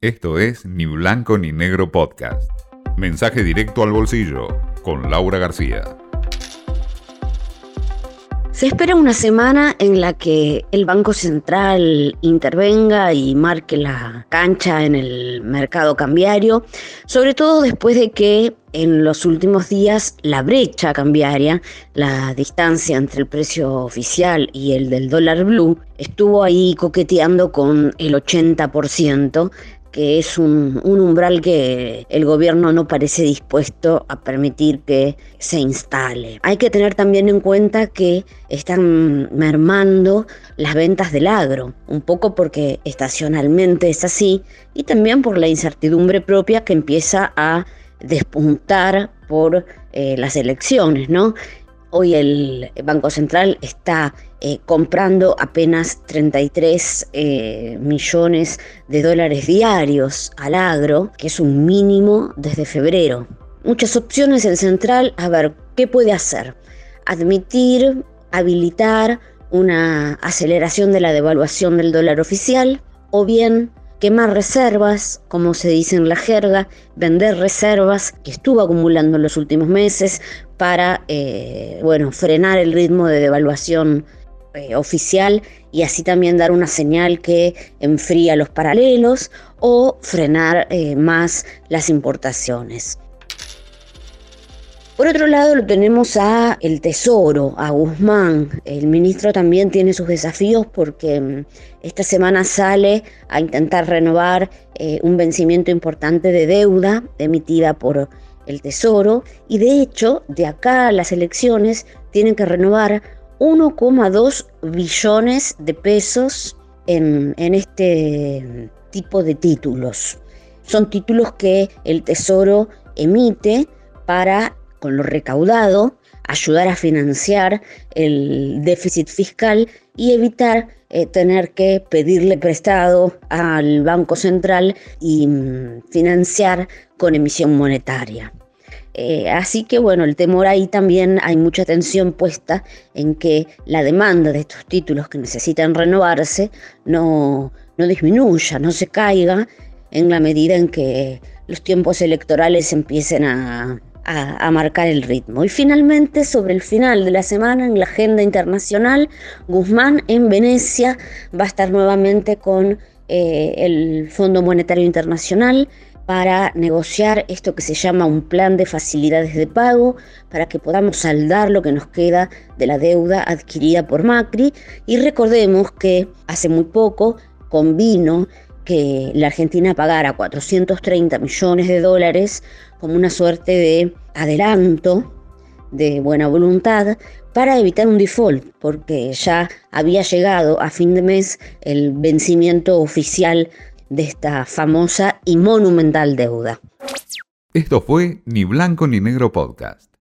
Esto es Ni Blanco ni Negro Podcast. Mensaje directo al bolsillo con Laura García. Se espera una semana en la que el Banco Central intervenga y marque la cancha en el mercado cambiario, sobre todo después de que en los últimos días la brecha cambiaria, la distancia entre el precio oficial y el del dólar blue, estuvo ahí coqueteando con el 80%, que es un, umbral que el gobierno no parece dispuesto a permitir que se instale. Hay que tener también en cuenta que están mermando las ventas del agro, un poco porque estacionalmente es así y también por la incertidumbre propia que empieza a despuntar por eh, las elecciones, ¿no? Hoy el Banco Central está eh, comprando apenas 33 eh, millones de dólares diarios al agro, que es un mínimo desde febrero. Muchas opciones el central, a ver, ¿qué puede hacer? Admitir, habilitar una aceleración de la devaluación del dólar oficial o bien quemar reservas, como se dice en la jerga, vender reservas que estuvo acumulando en los últimos meses para eh, bueno, frenar el ritmo de devaluación eh, oficial y así también dar una señal que enfría los paralelos o frenar eh, más las importaciones. Por otro lado, lo tenemos a el Tesoro, a Guzmán. El ministro también tiene sus desafíos porque mm, esta semana sale a intentar renovar eh, un vencimiento importante de deuda emitida por el Tesoro y de hecho, de acá a las elecciones tienen que renovar 1,2 billones de pesos en, en este tipo de títulos. Son títulos que el Tesoro emite para con lo recaudado, ayudar a financiar el déficit fiscal y evitar eh, tener que pedirle prestado al Banco Central y mm, financiar con emisión monetaria. Eh, así que bueno, el temor ahí también hay mucha atención puesta en que la demanda de estos títulos que necesitan renovarse no, no disminuya, no se caiga en la medida en que los tiempos electorales empiecen a, marcar el ritmo. Y finalmente, sobre el final de la semana, en la agenda internacional, Guzmán en Venecia va a estar nuevamente con eh, el Fondo Monetario Internacional para negociar esto que se llama un plan de facilidades de pago para que podamos saldar lo que nos queda de la deuda adquirida por Macri. Y recordemos que hace muy poco convino que la Argentina pagara 430 millones de dólares como una suerte de adelanto de buena voluntad para evitar un default, porque ya había llegado a fin de mes el vencimiento oficial de esta famosa y monumental deuda. Esto fue Ni Blanco ni Negro Podcast.